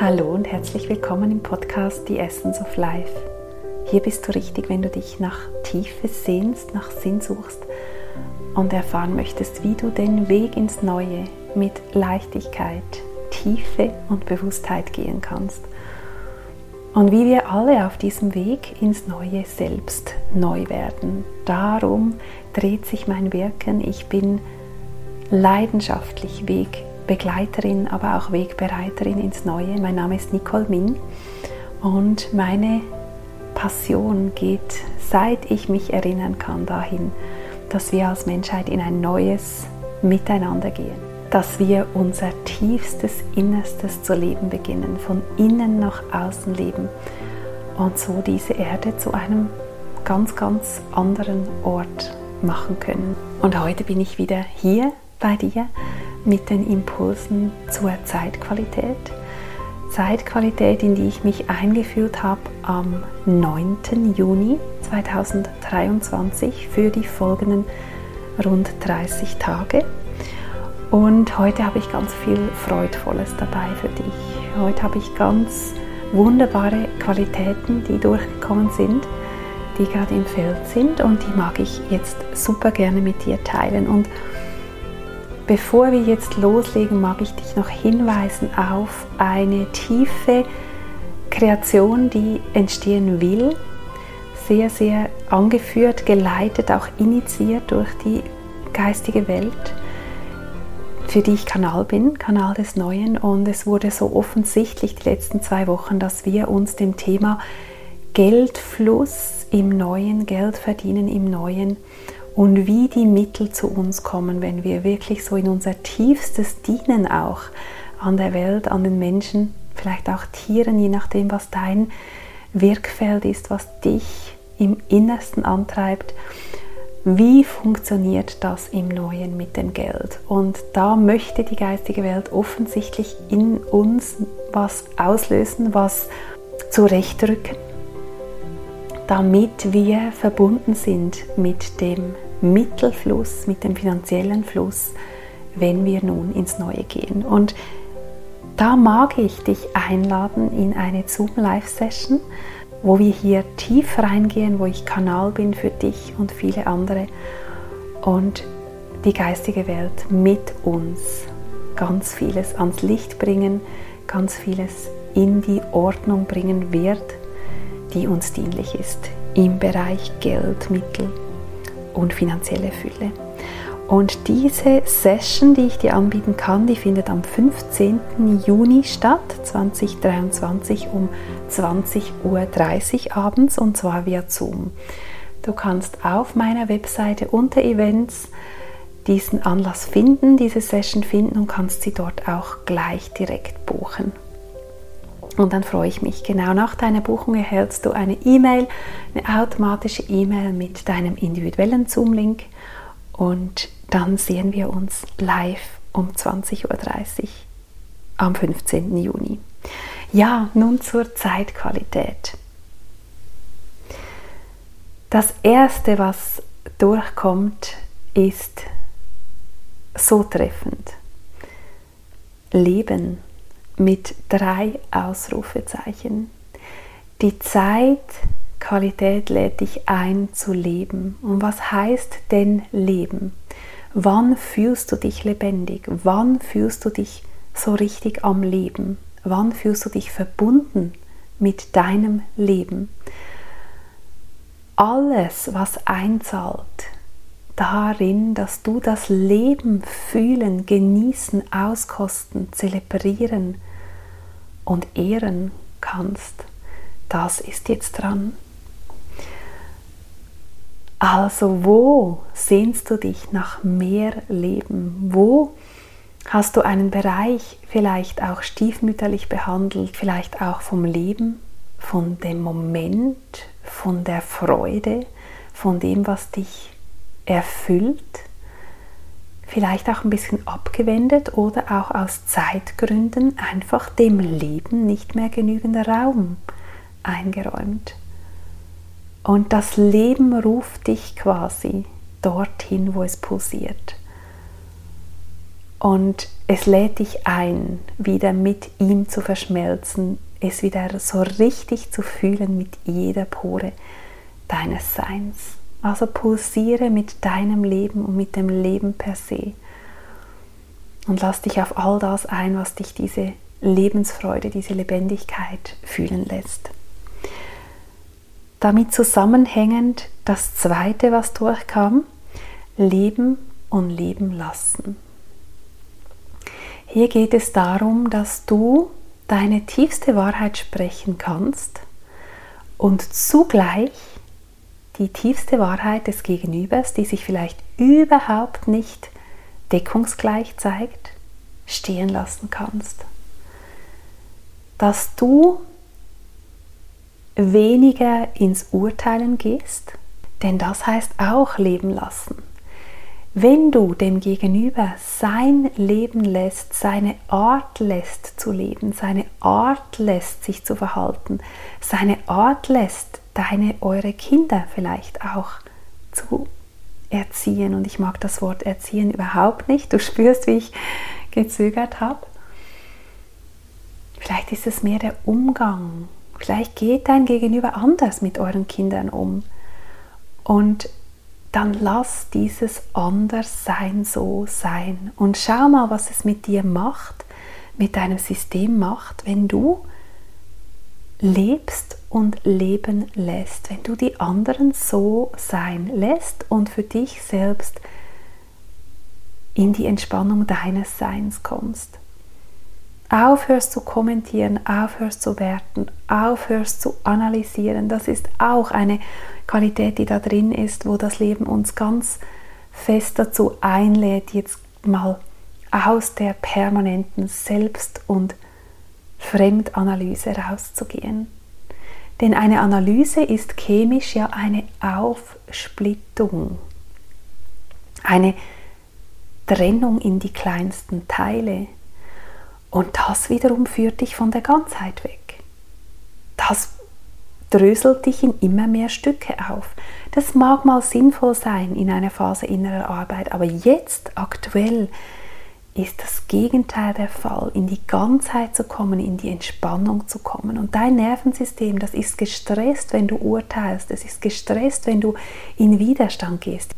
Hallo und herzlich willkommen im Podcast The Essence of Life. Hier bist du richtig, wenn du dich nach Tiefe sehnst, nach Sinn suchst und erfahren möchtest, wie du den Weg ins Neue mit Leichtigkeit, Tiefe und Bewusstheit gehen kannst. Und wie wir alle auf diesem Weg ins Neue selbst neu werden. Darum dreht sich mein Wirken. Ich bin leidenschaftlich Wegbegleiterin, aber auch Wegbereiterin ins Neue. Mein Name ist Nicole Ming und meine Passion geht, seit ich mich erinnern kann, dahin, dass wir als Menschheit in ein neues Miteinander gehen dass wir unser tiefstes Innerstes zu leben beginnen, von innen nach außen leben und so diese Erde zu einem ganz, ganz anderen Ort machen können. Und heute bin ich wieder hier bei dir mit den Impulsen zur Zeitqualität. Zeitqualität, in die ich mich eingeführt habe am 9. Juni 2023 für die folgenden rund 30 Tage. Und heute habe ich ganz viel Freudvolles dabei für dich. Heute habe ich ganz wunderbare Qualitäten, die durchgekommen sind, die gerade im Feld sind und die mag ich jetzt super gerne mit dir teilen. Und bevor wir jetzt loslegen, mag ich dich noch hinweisen auf eine tiefe Kreation, die entstehen will. Sehr, sehr angeführt, geleitet, auch initiiert durch die geistige Welt für die ich Kanal bin, Kanal des Neuen. Und es wurde so offensichtlich die letzten zwei Wochen, dass wir uns dem Thema Geldfluss im Neuen, Geld verdienen im Neuen und wie die Mittel zu uns kommen, wenn wir wirklich so in unser tiefstes Dienen auch an der Welt, an den Menschen, vielleicht auch Tieren, je nachdem, was dein Wirkfeld ist, was dich im Innersten antreibt, wie funktioniert das im Neuen mit dem Geld? Und da möchte die geistige Welt offensichtlich in uns was auslösen, was zurechtrücken, damit wir verbunden sind mit dem Mittelfluss, mit dem finanziellen Fluss, wenn wir nun ins Neue gehen. Und da mag ich dich einladen in eine Zoom Live Session wo wir hier tief reingehen, wo ich Kanal bin für dich und viele andere und die geistige Welt mit uns ganz vieles ans Licht bringen, ganz vieles in die Ordnung bringen wird, die uns dienlich ist im Bereich Geld, Mittel und finanzielle Fülle. Und diese Session, die ich dir anbieten kann, die findet am 15. Juni statt, 2023 um 20.30 Uhr abends und zwar via Zoom. Du kannst auf meiner Webseite unter Events diesen Anlass finden, diese Session finden und kannst sie dort auch gleich direkt buchen. Und dann freue ich mich. Genau nach deiner Buchung erhältst du eine E-Mail, eine automatische E-Mail mit deinem individuellen Zoom-Link und dann sehen wir uns live um 20.30 Uhr am 15. Juni. Ja, nun zur Zeitqualität. Das Erste, was durchkommt, ist so treffend. Leben mit drei Ausrufezeichen. Die Zeit Qualität lädt dich ein zu leben. Und was heißt denn Leben? Wann fühlst du dich lebendig? Wann fühlst du dich so richtig am Leben? Wann fühlst du dich verbunden mit deinem Leben? Alles, was einzahlt darin, dass du das Leben fühlen, genießen, auskosten, zelebrieren und ehren kannst, das ist jetzt dran. Also wo sehnst du dich nach mehr Leben? Wo hast du einen Bereich vielleicht auch stiefmütterlich behandelt, vielleicht auch vom Leben, von dem Moment, von der Freude, von dem, was dich erfüllt? Vielleicht auch ein bisschen abgewendet oder auch aus Zeitgründen einfach dem Leben nicht mehr genügender Raum eingeräumt. Und das Leben ruft dich quasi dorthin, wo es pulsiert. Und es lädt dich ein, wieder mit ihm zu verschmelzen, es wieder so richtig zu fühlen mit jeder Pore deines Seins. Also pulsiere mit deinem Leben und mit dem Leben per se. Und lass dich auf all das ein, was dich diese Lebensfreude, diese Lebendigkeit fühlen lässt. Damit zusammenhängend das zweite, was durchkam, Leben und Leben lassen. Hier geht es darum, dass du deine tiefste Wahrheit sprechen kannst und zugleich die tiefste Wahrheit des Gegenübers, die sich vielleicht überhaupt nicht deckungsgleich zeigt, stehen lassen kannst. Dass du weniger ins Urteilen gehst, denn das heißt auch leben lassen. Wenn du dem Gegenüber sein Leben lässt, seine Art lässt zu leben, seine Art lässt sich zu verhalten, seine Art lässt deine, eure Kinder vielleicht auch zu erziehen. Und ich mag das Wort erziehen überhaupt nicht. Du spürst, wie ich gezögert habe. Vielleicht ist es mehr der Umgang Vielleicht geht dein Gegenüber anders mit euren Kindern um. Und dann lass dieses Anderssein so sein. Und schau mal, was es mit dir macht, mit deinem System macht, wenn du lebst und leben lässt, wenn du die anderen so sein lässt und für dich selbst in die Entspannung deines Seins kommst aufhörst zu kommentieren, aufhörst zu werten, aufhörst zu analysieren. Das ist auch eine Qualität, die da drin ist, wo das Leben uns ganz fest dazu einlädt, jetzt mal aus der permanenten Selbst- und Fremdanalyse rauszugehen. Denn eine Analyse ist chemisch ja eine Aufsplittung, eine Trennung in die kleinsten Teile. Und das wiederum führt dich von der Ganzheit weg. Das dröselt dich in immer mehr Stücke auf. Das mag mal sinnvoll sein in einer Phase innerer Arbeit, aber jetzt aktuell ist das Gegenteil der Fall, in die Ganzheit zu kommen, in die Entspannung zu kommen. Und dein Nervensystem, das ist gestresst, wenn du urteilst, es ist gestresst, wenn du in Widerstand gehst,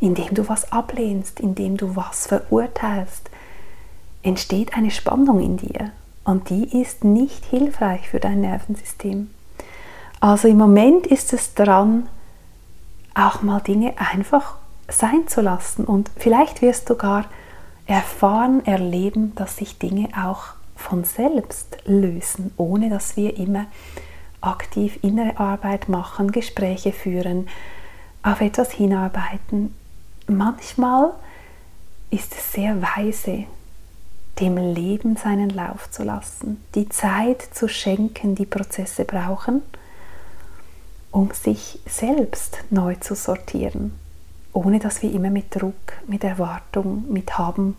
indem du was ablehnst, indem du was verurteilst, entsteht eine Spannung in dir und die ist nicht hilfreich für dein Nervensystem. Also im Moment ist es dran, auch mal Dinge einfach sein zu lassen und vielleicht wirst du gar erfahren, erleben, dass sich Dinge auch von selbst lösen, ohne dass wir immer aktiv innere Arbeit machen, Gespräche führen, auf etwas hinarbeiten. Manchmal ist es sehr weise, dem Leben seinen Lauf zu lassen, die Zeit zu schenken, die Prozesse brauchen, um sich selbst neu zu sortieren, ohne dass wir immer mit Druck, mit Erwartung, mit Haben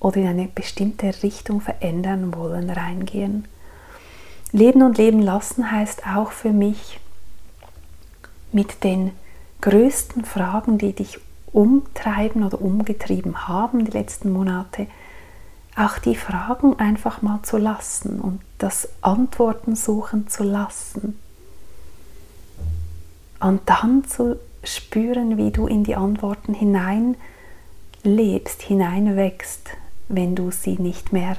oder in eine bestimmte Richtung verändern wollen, reingehen. Leben und Leben lassen heißt auch für mich, mit den größten Fragen, die dich umtreiben oder umgetrieben haben die letzten Monate, auch die Fragen einfach mal zu lassen und das Antworten suchen zu lassen. Und dann zu spüren, wie du in die Antworten hinein lebst, hineinwächst, wenn du sie nicht mehr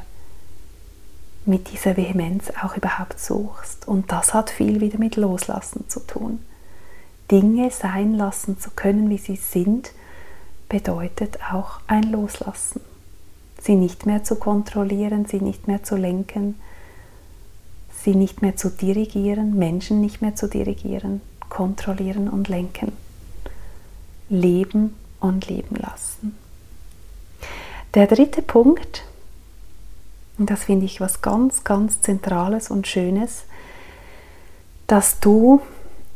mit dieser Vehemenz auch überhaupt suchst. Und das hat viel wieder mit Loslassen zu tun. Dinge sein lassen zu können, wie sie sind, bedeutet auch ein Loslassen sie nicht mehr zu kontrollieren, sie nicht mehr zu lenken, sie nicht mehr zu dirigieren, Menschen nicht mehr zu dirigieren, kontrollieren und lenken. Leben und leben lassen. Der dritte Punkt, und das finde ich was ganz, ganz Zentrales und Schönes, dass du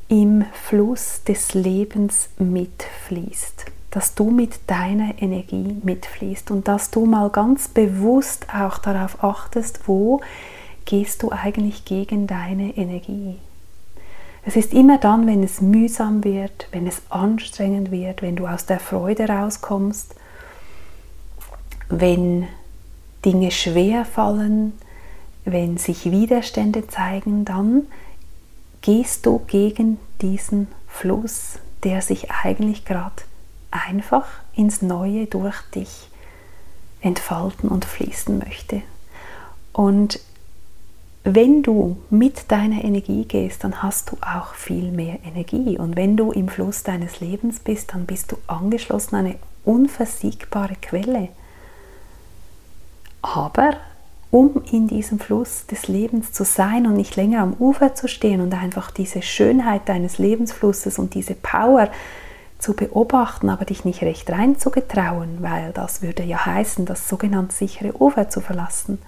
im Fluss des Lebens mitfließt dass du mit deiner Energie mitfließt und dass du mal ganz bewusst auch darauf achtest, wo gehst du eigentlich gegen deine Energie. Es ist immer dann, wenn es mühsam wird, wenn es anstrengend wird, wenn du aus der Freude rauskommst, wenn Dinge schwer fallen, wenn sich Widerstände zeigen, dann gehst du gegen diesen Fluss, der sich eigentlich gerade einfach ins Neue durch dich entfalten und fließen möchte. Und wenn du mit deiner Energie gehst, dann hast du auch viel mehr Energie. Und wenn du im Fluss deines Lebens bist, dann bist du angeschlossen an eine unversiegbare Quelle. Aber um in diesem Fluss des Lebens zu sein und nicht länger am Ufer zu stehen und einfach diese Schönheit deines Lebensflusses und diese Power zu beobachten, aber dich nicht recht reinzugetrauen, weil das würde ja heißen, das sogenannte sichere Ufer zu verlassen.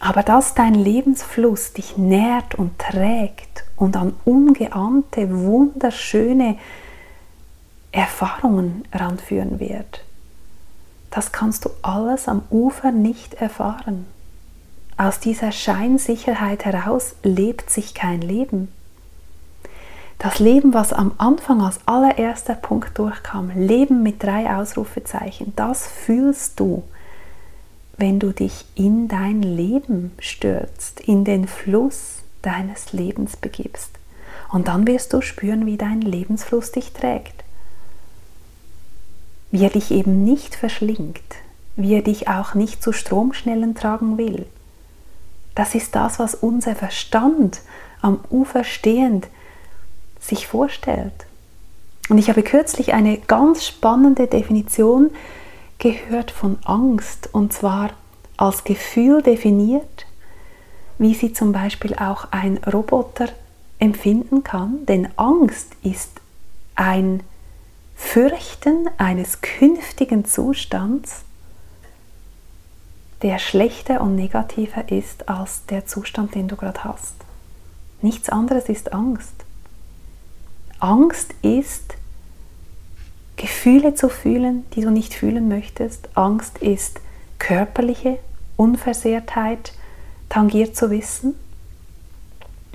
Aber dass dein Lebensfluss dich nährt und trägt und an ungeahnte, wunderschöne Erfahrungen ranführen wird, das kannst du alles am Ufer nicht erfahren. Aus dieser Scheinsicherheit heraus lebt sich kein Leben. Das Leben, was am Anfang als allererster Punkt durchkam, Leben mit drei Ausrufezeichen, das fühlst du, wenn du dich in dein Leben stürzt, in den Fluss deines Lebens begibst. Und dann wirst du spüren, wie dein Lebensfluss dich trägt wie er dich eben nicht verschlingt, wie er dich auch nicht zu Stromschnellen tragen will. Das ist das, was unser Verstand am Ufer stehend sich vorstellt. Und ich habe kürzlich eine ganz spannende Definition gehört von Angst, und zwar als Gefühl definiert, wie sie zum Beispiel auch ein Roboter empfinden kann. Denn Angst ist ein Fürchten eines künftigen Zustands, der schlechter und negativer ist als der Zustand, den du gerade hast. Nichts anderes ist Angst. Angst ist Gefühle zu fühlen, die du nicht fühlen möchtest. Angst ist körperliche Unversehrtheit tangiert zu wissen,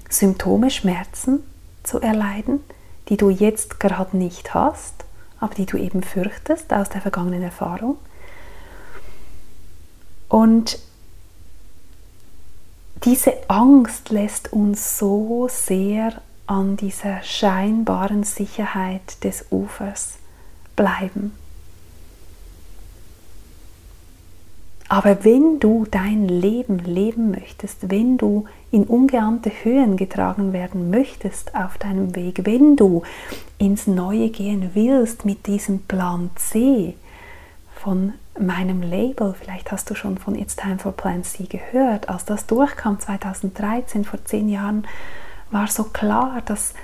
Symptome, Schmerzen zu erleiden, die du jetzt gerade nicht hast aber die du eben fürchtest aus der vergangenen Erfahrung. Und diese Angst lässt uns so sehr an dieser scheinbaren Sicherheit des Ufers bleiben. Aber wenn du dein Leben leben möchtest, wenn du in ungeahnte Höhen getragen werden möchtest auf deinem Weg, wenn du ins Neue gehen willst mit diesem Plan C von meinem Label, vielleicht hast du schon von It's Time for Plan C gehört, als das durchkam 2013, vor zehn Jahren, war so klar, dass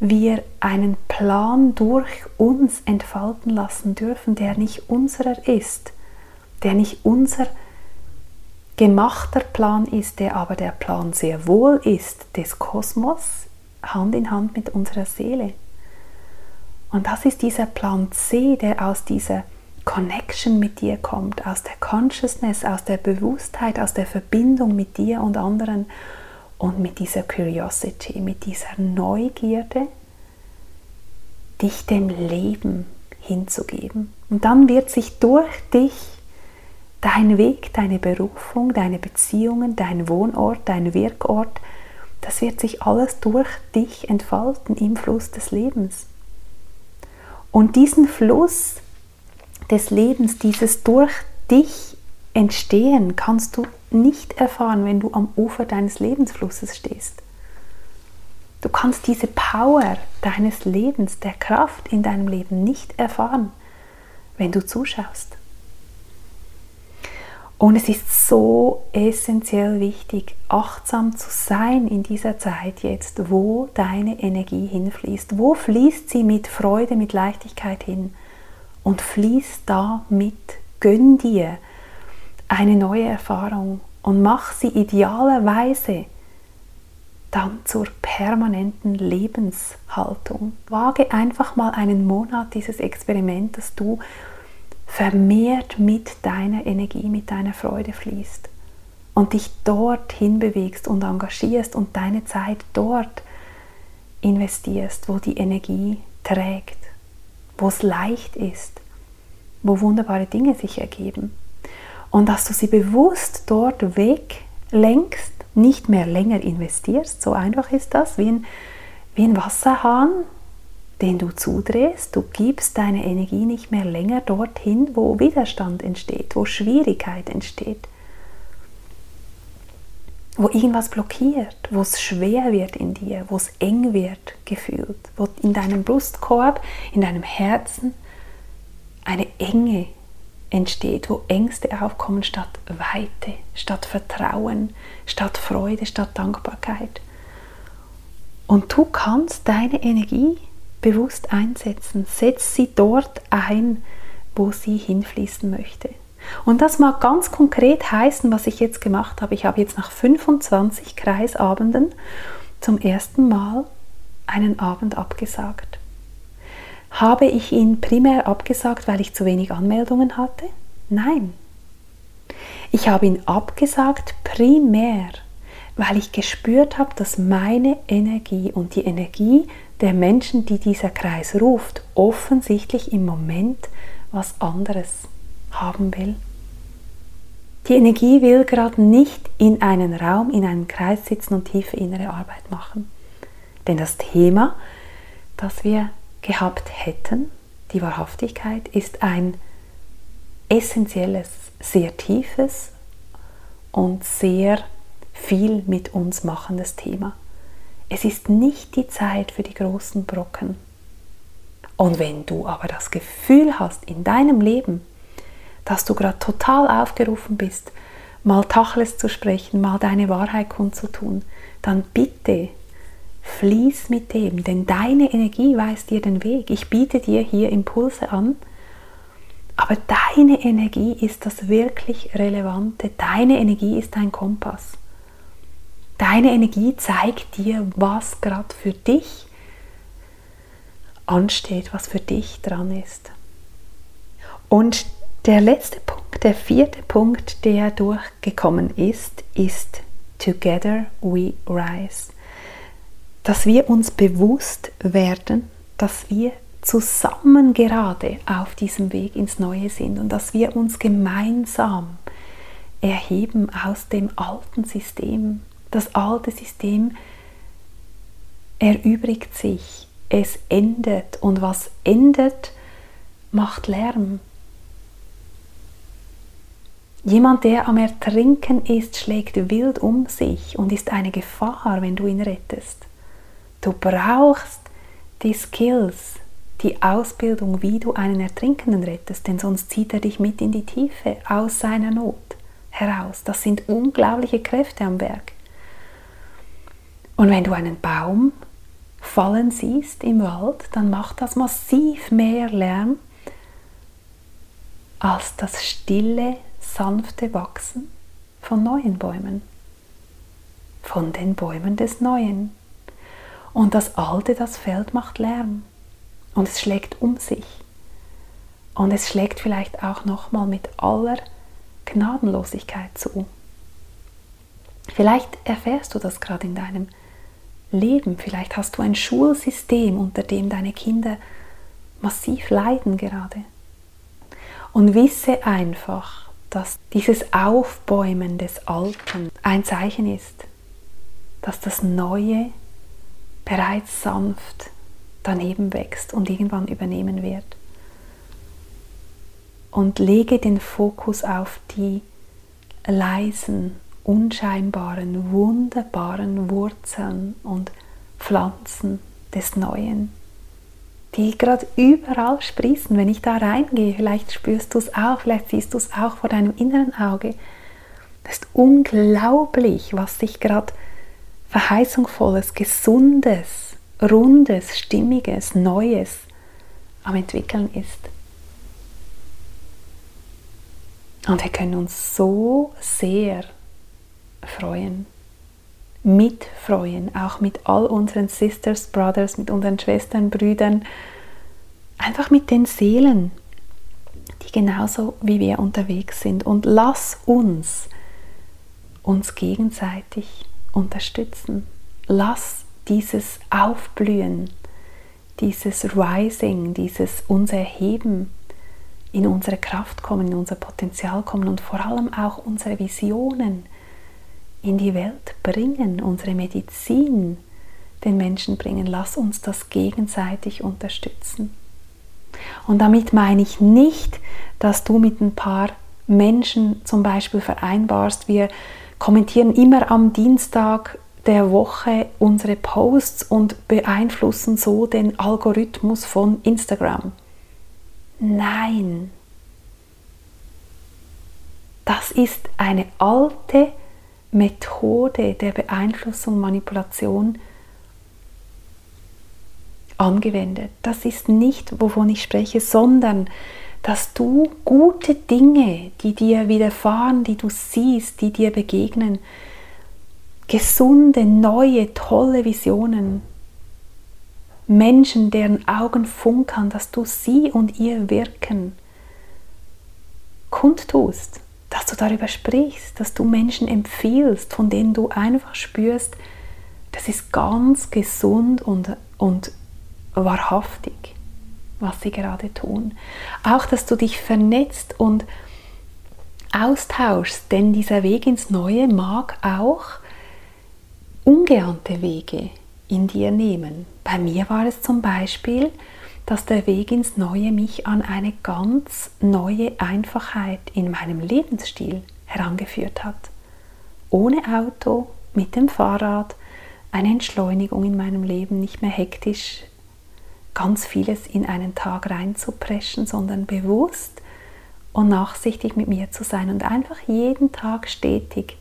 wir einen Plan durch uns entfalten lassen dürfen, der nicht unserer ist der nicht unser gemachter Plan ist, der aber der Plan sehr wohl ist des Kosmos, Hand in Hand mit unserer Seele. Und das ist dieser Plan C, der aus dieser Connection mit dir kommt, aus der Consciousness, aus der Bewusstheit, aus der Verbindung mit dir und anderen und mit dieser Curiosity, mit dieser Neugierde, dich dem Leben hinzugeben. Und dann wird sich durch dich dein Weg, deine Berufung, deine Beziehungen, dein Wohnort, dein Wirkort, das wird sich alles durch dich entfalten im Fluss des Lebens. Und diesen Fluss des Lebens, dieses durch dich entstehen, kannst du nicht erfahren, wenn du am Ufer deines Lebensflusses stehst. Du kannst diese Power deines Lebens, der Kraft in deinem Leben nicht erfahren, wenn du zuschaust. Und es ist so essentiell wichtig, achtsam zu sein in dieser Zeit jetzt, wo deine Energie hinfließt. Wo fließt sie mit Freude, mit Leichtigkeit hin? Und fließt da mit, gönn dir eine neue Erfahrung und mach sie idealerweise dann zur permanenten Lebenshaltung. Wage einfach mal einen Monat dieses Experiment, dass du vermehrt mit deiner Energie, mit deiner Freude fließt und dich dorthin bewegst und engagierst und deine Zeit dort investierst, wo die Energie trägt, wo es leicht ist, wo wunderbare Dinge sich ergeben. Und dass du sie bewusst dort weglenkst, nicht mehr länger investierst, so einfach ist das, wie ein, wie ein Wasserhahn, den du zudrehst. Du gibst deine Energie nicht mehr länger dorthin, wo Widerstand entsteht, wo Schwierigkeit entsteht, wo irgendwas blockiert, wo es schwer wird in dir, wo es eng wird gefühlt, wo in deinem Brustkorb, in deinem Herzen eine Enge entsteht, wo Ängste aufkommen statt Weite, statt Vertrauen, statt Freude, statt Dankbarkeit. Und du kannst deine Energie bewusst einsetzen. Setz sie dort ein, wo sie hinfließen möchte. Und das mag ganz konkret heißen, was ich jetzt gemacht habe. Ich habe jetzt nach 25 Kreisabenden zum ersten Mal einen Abend abgesagt. Habe ich ihn primär abgesagt, weil ich zu wenig Anmeldungen hatte? Nein. Ich habe ihn abgesagt primär, weil ich gespürt habe, dass meine Energie und die Energie der Menschen, die dieser Kreis ruft, offensichtlich im Moment was anderes haben will. Die Energie will gerade nicht in einen Raum, in einen Kreis sitzen und tiefe innere Arbeit machen. Denn das Thema, das wir gehabt hätten, die Wahrhaftigkeit, ist ein essentielles, sehr tiefes und sehr viel mit uns machendes Thema. Es ist nicht die Zeit für die großen Brocken. Und wenn du aber das Gefühl hast in deinem Leben, dass du gerade total aufgerufen bist, mal Tachles zu sprechen, mal deine Wahrheit kundzutun, dann bitte fließ mit dem, denn deine Energie weist dir den Weg. Ich biete dir hier Impulse an, aber deine Energie ist das wirklich Relevante. Deine Energie ist dein Kompass. Deine Energie zeigt dir, was gerade für dich ansteht, was für dich dran ist. Und der letzte Punkt, der vierte Punkt, der durchgekommen ist, ist Together we rise. Dass wir uns bewusst werden, dass wir zusammen gerade auf diesem Weg ins Neue sind und dass wir uns gemeinsam erheben aus dem alten System, das alte System erübrigt sich, es endet und was endet, macht Lärm. Jemand, der am Ertrinken ist, schlägt wild um sich und ist eine Gefahr, wenn du ihn rettest. Du brauchst die Skills, die Ausbildung, wie du einen Ertrinkenden rettest, denn sonst zieht er dich mit in die Tiefe aus seiner Not heraus. Das sind unglaubliche Kräfte am Werk. Und wenn du einen Baum fallen siehst im Wald, dann macht das massiv mehr Lärm als das stille, sanfte Wachsen von neuen Bäumen, von den Bäumen des Neuen. Und das Alte, das Feld macht Lärm und es schlägt um sich. Und es schlägt vielleicht auch nochmal mit aller Gnadenlosigkeit zu. Vielleicht erfährst du das gerade in deinem Leben. Vielleicht hast du ein Schulsystem, unter dem deine Kinder massiv leiden gerade. Und wisse einfach, dass dieses Aufbäumen des Alten ein Zeichen ist, dass das Neue bereits sanft daneben wächst und irgendwann übernehmen wird. Und lege den Fokus auf die leisen, unscheinbaren, wunderbaren Wurzeln und Pflanzen des Neuen, die gerade überall sprießen. Wenn ich da reingehe, vielleicht spürst du es auch, vielleicht siehst du es auch vor deinem inneren Auge. Das ist unglaublich, was sich gerade verheißungsvolles, gesundes, rundes, stimmiges, neues am entwickeln ist. Und wir können uns so sehr freuen. Mitfreuen, auch mit all unseren Sisters, Brothers, mit unseren Schwestern, Brüdern, einfach mit den Seelen, die genauso wie wir unterwegs sind. Und lass uns uns gegenseitig unterstützen. Lass dieses Aufblühen, dieses Rising, dieses uns Erheben in unsere Kraft kommen, in unser Potenzial kommen und vor allem auch unsere Visionen in die Welt bringen, unsere Medizin den Menschen bringen. Lass uns das gegenseitig unterstützen. Und damit meine ich nicht, dass du mit ein paar Menschen zum Beispiel vereinbarst, wir kommentieren immer am Dienstag der Woche unsere Posts und beeinflussen so den Algorithmus von Instagram. Nein, das ist eine alte Methode der Beeinflussung, Manipulation angewendet. Das ist nicht, wovon ich spreche, sondern dass du gute Dinge, die dir widerfahren, die du siehst, die dir begegnen, gesunde, neue, tolle Visionen, Menschen, deren Augen funkern, dass du sie und ihr Wirken kundtust, dass du darüber sprichst, dass du Menschen empfiehlst, von denen du einfach spürst, das ist ganz gesund und, und wahrhaftig, was sie gerade tun. Auch, dass du dich vernetzt und austauschst, denn dieser Weg ins Neue mag auch ungeahnte Wege in dir nehmen. Bei mir war es zum Beispiel, dass der Weg ins Neue mich an eine ganz neue Einfachheit in meinem Lebensstil herangeführt hat. Ohne Auto, mit dem Fahrrad, eine Entschleunigung in meinem Leben, nicht mehr hektisch ganz vieles in einen Tag reinzupreschen, sondern bewusst und nachsichtig mit mir zu sein und einfach jeden Tag stetig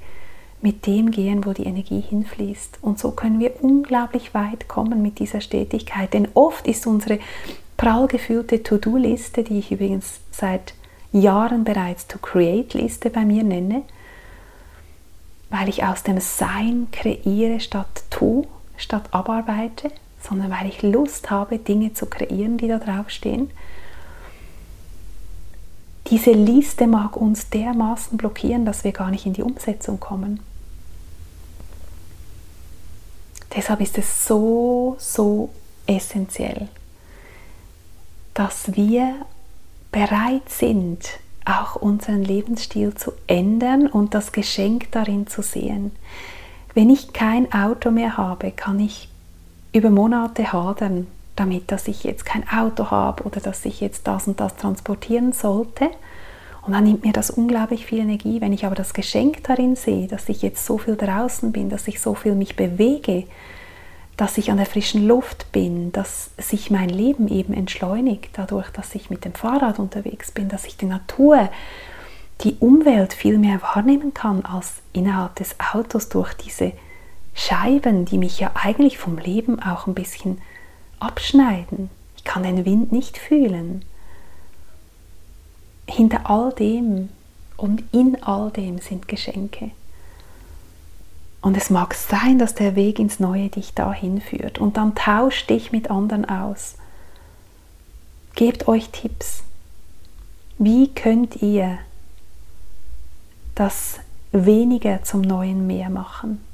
mit dem gehen, wo die Energie hinfließt. Und so können wir unglaublich weit kommen mit dieser Stetigkeit. Denn oft ist unsere prall gefüllte To-Do-Liste, die ich übrigens seit Jahren bereits To-Create-Liste bei mir nenne, weil ich aus dem Sein kreiere statt tu, statt abarbeite, sondern weil ich Lust habe, Dinge zu kreieren, die da draufstehen. Diese Liste mag uns dermaßen blockieren, dass wir gar nicht in die Umsetzung kommen. Deshalb ist es so, so essentiell, dass wir bereit sind, auch unseren Lebensstil zu ändern und das Geschenk darin zu sehen. Wenn ich kein Auto mehr habe, kann ich über Monate hadern damit, dass ich jetzt kein Auto habe oder dass ich jetzt das und das transportieren sollte. Und dann nimmt mir das unglaublich viel Energie. Wenn ich aber das Geschenk darin sehe, dass ich jetzt so viel draußen bin, dass ich so viel mich bewege, dass ich an der frischen Luft bin, dass sich mein Leben eben entschleunigt, dadurch, dass ich mit dem Fahrrad unterwegs bin, dass ich die Natur, die Umwelt viel mehr wahrnehmen kann als innerhalb des Autos durch diese Scheiben, die mich ja eigentlich vom Leben auch ein bisschen abschneiden. Ich kann den Wind nicht fühlen. Hinter all dem und in all dem sind Geschenke. Und es mag sein, dass der Weg ins Neue dich dahin führt. Und dann tausch dich mit anderen aus. Gebt euch Tipps. Wie könnt ihr das weniger zum neuen Mehr machen?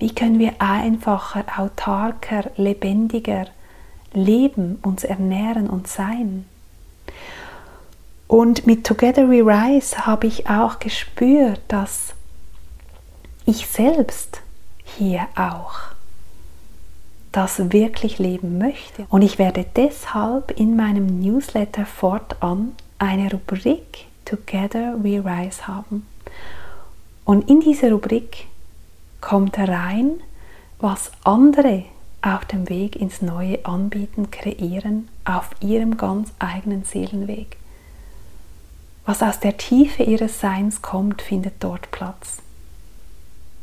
Wie können wir einfacher, autarker, lebendiger leben, uns ernähren und sein? Und mit Together We Rise habe ich auch gespürt, dass ich selbst hier auch das wirklich leben möchte. Und ich werde deshalb in meinem Newsletter fortan eine Rubrik Together We Rise haben. Und in dieser Rubrik kommt rein, was andere auf dem Weg ins Neue anbieten, kreieren, auf ihrem ganz eigenen Seelenweg. Was aus der Tiefe ihres Seins kommt, findet dort Platz.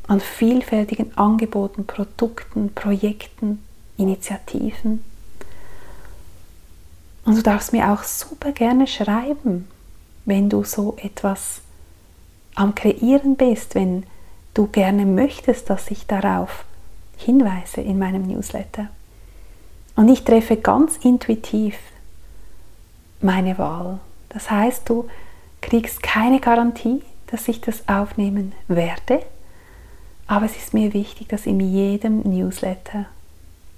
An vielfältigen Angeboten, Produkten, Projekten, Initiativen. Und du darfst mir auch super gerne schreiben, wenn du so etwas am Kreieren bist, wenn du gerne möchtest, dass ich darauf hinweise in meinem Newsletter. Und ich treffe ganz intuitiv meine Wahl. Das heißt, du kriegst keine Garantie, dass ich das aufnehmen werde, aber es ist mir wichtig, dass in jedem Newsletter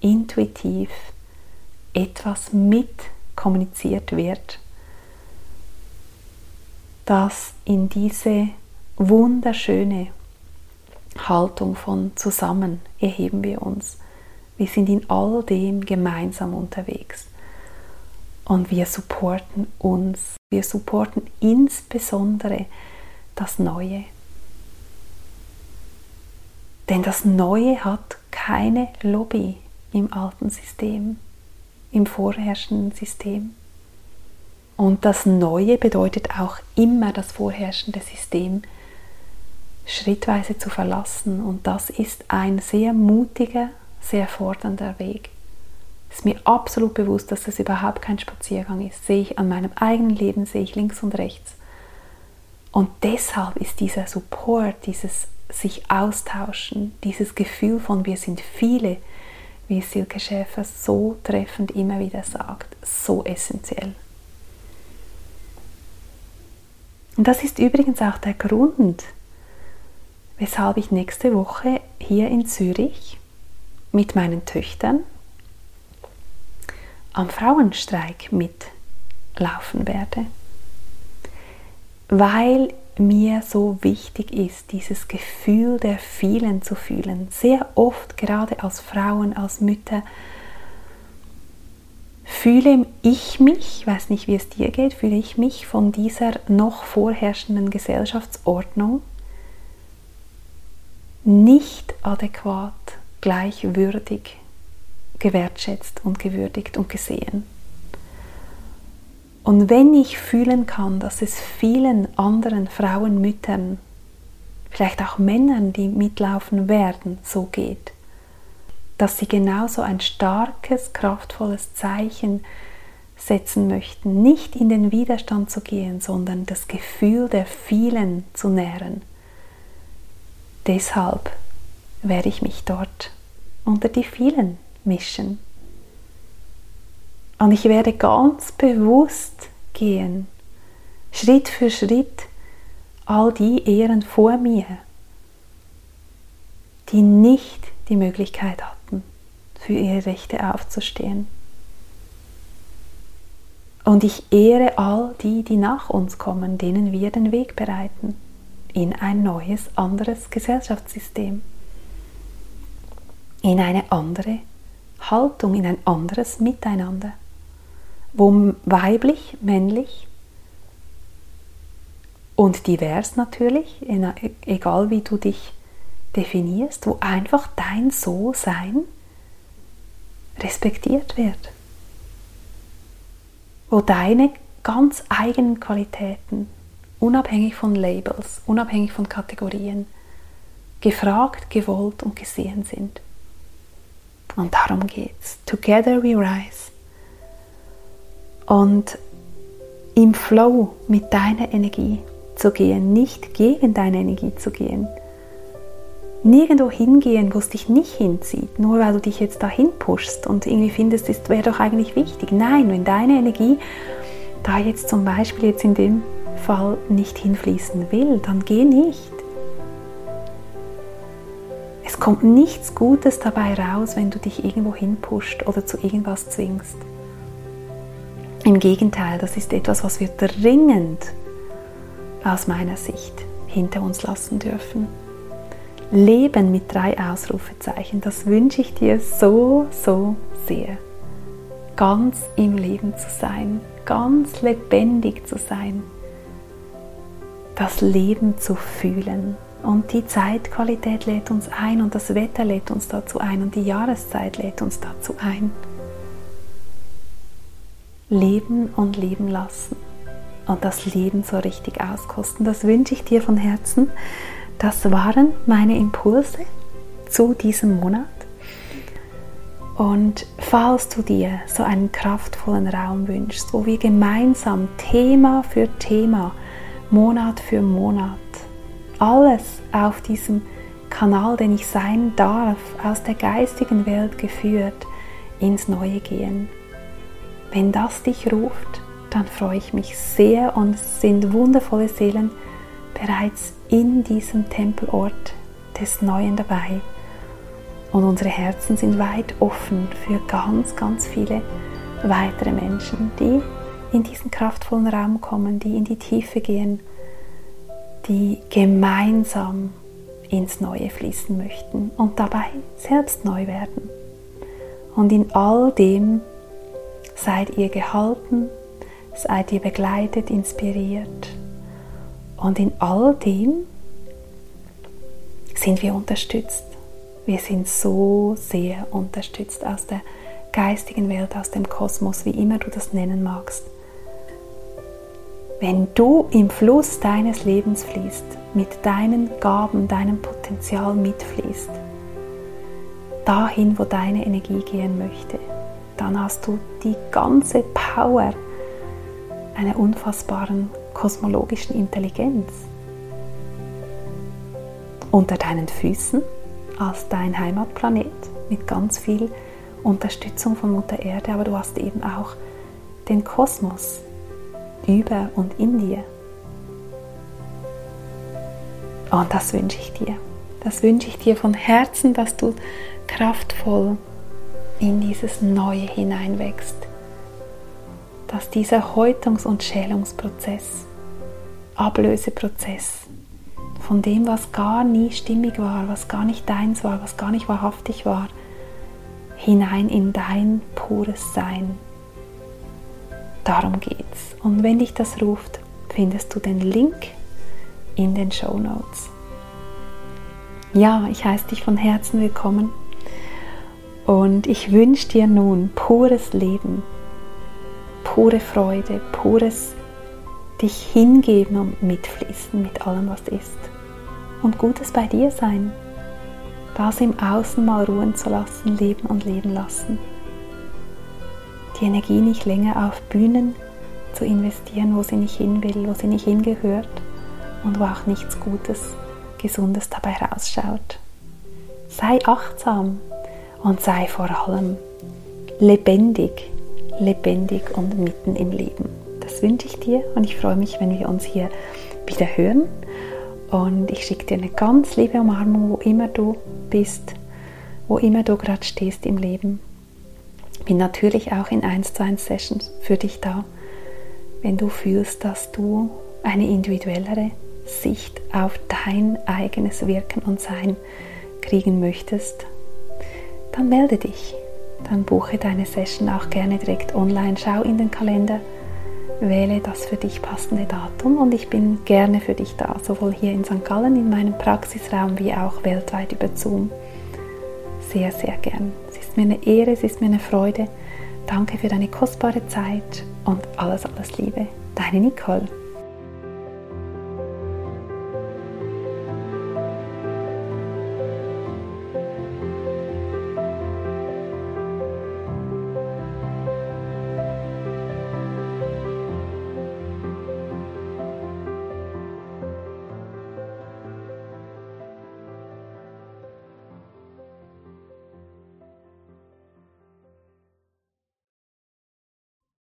intuitiv etwas mit kommuniziert wird, dass in diese wunderschöne Haltung von zusammen erheben wir uns. Wir sind in all dem gemeinsam unterwegs. Und wir supporten uns. Wir supporten insbesondere das Neue. Denn das Neue hat keine Lobby im alten System, im vorherrschenden System. Und das Neue bedeutet auch immer das vorherrschende System schrittweise zu verlassen. Und das ist ein sehr mutiger, sehr fordernder Weg. Es ist mir absolut bewusst, dass das überhaupt kein Spaziergang ist. Sehe ich an meinem eigenen Leben, sehe ich links und rechts. Und deshalb ist dieser Support, dieses sich austauschen, dieses Gefühl von wir sind viele, wie Silke Schäfer so treffend immer wieder sagt, so essentiell. Und das ist übrigens auch der Grund, weshalb ich nächste Woche hier in Zürich mit meinen Töchtern am Frauenstreik mitlaufen werde. Weil mir so wichtig ist, dieses Gefühl der vielen zu fühlen. Sehr oft, gerade als Frauen, als Mütter, fühle ich mich, ich weiß nicht, wie es dir geht, fühle ich mich von dieser noch vorherrschenden Gesellschaftsordnung nicht adäquat, gleichwürdig gewertschätzt und gewürdigt und gesehen. Und wenn ich fühlen kann, dass es vielen anderen Frauen, Müttern, vielleicht auch Männern, die mitlaufen werden, so geht, dass sie genauso ein starkes, kraftvolles Zeichen setzen möchten, nicht in den Widerstand zu gehen, sondern das Gefühl der vielen zu nähren. Deshalb werde ich mich dort unter die vielen mischen. Und ich werde ganz bewusst gehen, Schritt für Schritt, all die Ehren vor mir, die nicht die Möglichkeit hatten, für ihre Rechte aufzustehen. Und ich ehre all die, die nach uns kommen, denen wir den Weg bereiten in ein neues, anderes Gesellschaftssystem, in eine andere Haltung, in ein anderes Miteinander wo weiblich, männlich und divers natürlich, egal wie du dich definierst, wo einfach dein So-Sein respektiert wird. Wo deine ganz eigenen Qualitäten, unabhängig von Labels, unabhängig von Kategorien, gefragt, gewollt und gesehen sind. Und darum geht's. Together we rise und im Flow mit deiner Energie zu gehen, nicht gegen deine Energie zu gehen. Nirgendwo hingehen, wo es dich nicht hinzieht, nur weil du dich jetzt dahin pushst und irgendwie findest, es wäre doch eigentlich wichtig. Nein, wenn deine Energie da jetzt zum Beispiel jetzt in dem Fall nicht hinfließen will, dann geh nicht. Es kommt nichts Gutes dabei raus, wenn du dich irgendwo hinpusht oder zu irgendwas zwingst. Im Gegenteil, das ist etwas, was wir dringend aus meiner Sicht hinter uns lassen dürfen. Leben mit drei Ausrufezeichen, das wünsche ich dir so, so sehr. Ganz im Leben zu sein, ganz lebendig zu sein, das Leben zu fühlen. Und die Zeitqualität lädt uns ein und das Wetter lädt uns dazu ein und die Jahreszeit lädt uns dazu ein leben und leben lassen und das Leben so richtig auskosten. Das wünsche ich dir von Herzen. Das waren meine Impulse zu diesem Monat. Und falls du dir so einen kraftvollen Raum wünschst, wo wir gemeinsam Thema für Thema, Monat für Monat, alles auf diesem Kanal, den ich sein darf, aus der geistigen Welt geführt, ins Neue gehen, wenn das dich ruft, dann freue ich mich sehr und sind wundervolle Seelen bereits in diesem Tempelort des Neuen dabei. Und unsere Herzen sind weit offen für ganz, ganz viele weitere Menschen, die in diesen kraftvollen Raum kommen, die in die Tiefe gehen die gemeinsam ins Neue fließen möchten und dabei selbst neu werden. Und in all dem seid ihr gehalten, seid ihr begleitet, inspiriert. Und in all dem sind wir unterstützt. Wir sind so sehr unterstützt aus der geistigen Welt, aus dem Kosmos, wie immer du das nennen magst. Wenn du im Fluss deines Lebens fließt, mit deinen Gaben, deinem Potenzial mitfließt, dahin, wo deine Energie gehen möchte, dann hast du die ganze Power einer unfassbaren kosmologischen Intelligenz unter deinen Füßen als dein Heimatplanet mit ganz viel Unterstützung von Mutter Erde, aber du hast eben auch den Kosmos über und in dir. Und das wünsche ich dir. Das wünsche ich dir von Herzen, dass du kraftvoll in dieses Neue hineinwächst. Dass dieser Häutungs- und Schälungsprozess, Ablöseprozess von dem, was gar nie stimmig war, was gar nicht deins war, was gar nicht wahrhaftig war, hinein in dein pures Sein. Darum geht's. Und wenn dich das ruft, findest du den Link in den Show Notes. Ja, ich heiße dich von Herzen willkommen und ich wünsche dir nun pures Leben, pure Freude, pures dich hingeben und mitfließen mit allem, was ist. Und Gutes bei dir sein. Das im Außen mal ruhen zu lassen, leben und leben lassen. Die Energie nicht länger auf Bühnen zu investieren, wo sie nicht hin will, wo sie nicht hingehört und wo auch nichts Gutes, Gesundes dabei rausschaut. Sei achtsam und sei vor allem lebendig, lebendig und mitten im Leben. Das wünsche ich dir und ich freue mich, wenn wir uns hier wieder hören. Und ich schicke dir eine ganz liebe Umarmung, wo immer du bist, wo immer du gerade stehst im Leben. Bin natürlich auch in 1 zu 1 Sessions für dich da, wenn du fühlst, dass du eine individuellere Sicht auf dein eigenes Wirken und Sein kriegen möchtest, dann melde dich. Dann buche deine Session auch gerne direkt online. Schau in den Kalender, wähle das für dich passende Datum und ich bin gerne für dich da, sowohl hier in St. Gallen in meinem Praxisraum wie auch weltweit über Zoom. Sehr, sehr gern. Es ist mir eine Ehre, es ist mir eine Freude. Danke für deine kostbare Zeit und alles, alles Liebe. Deine Nicole.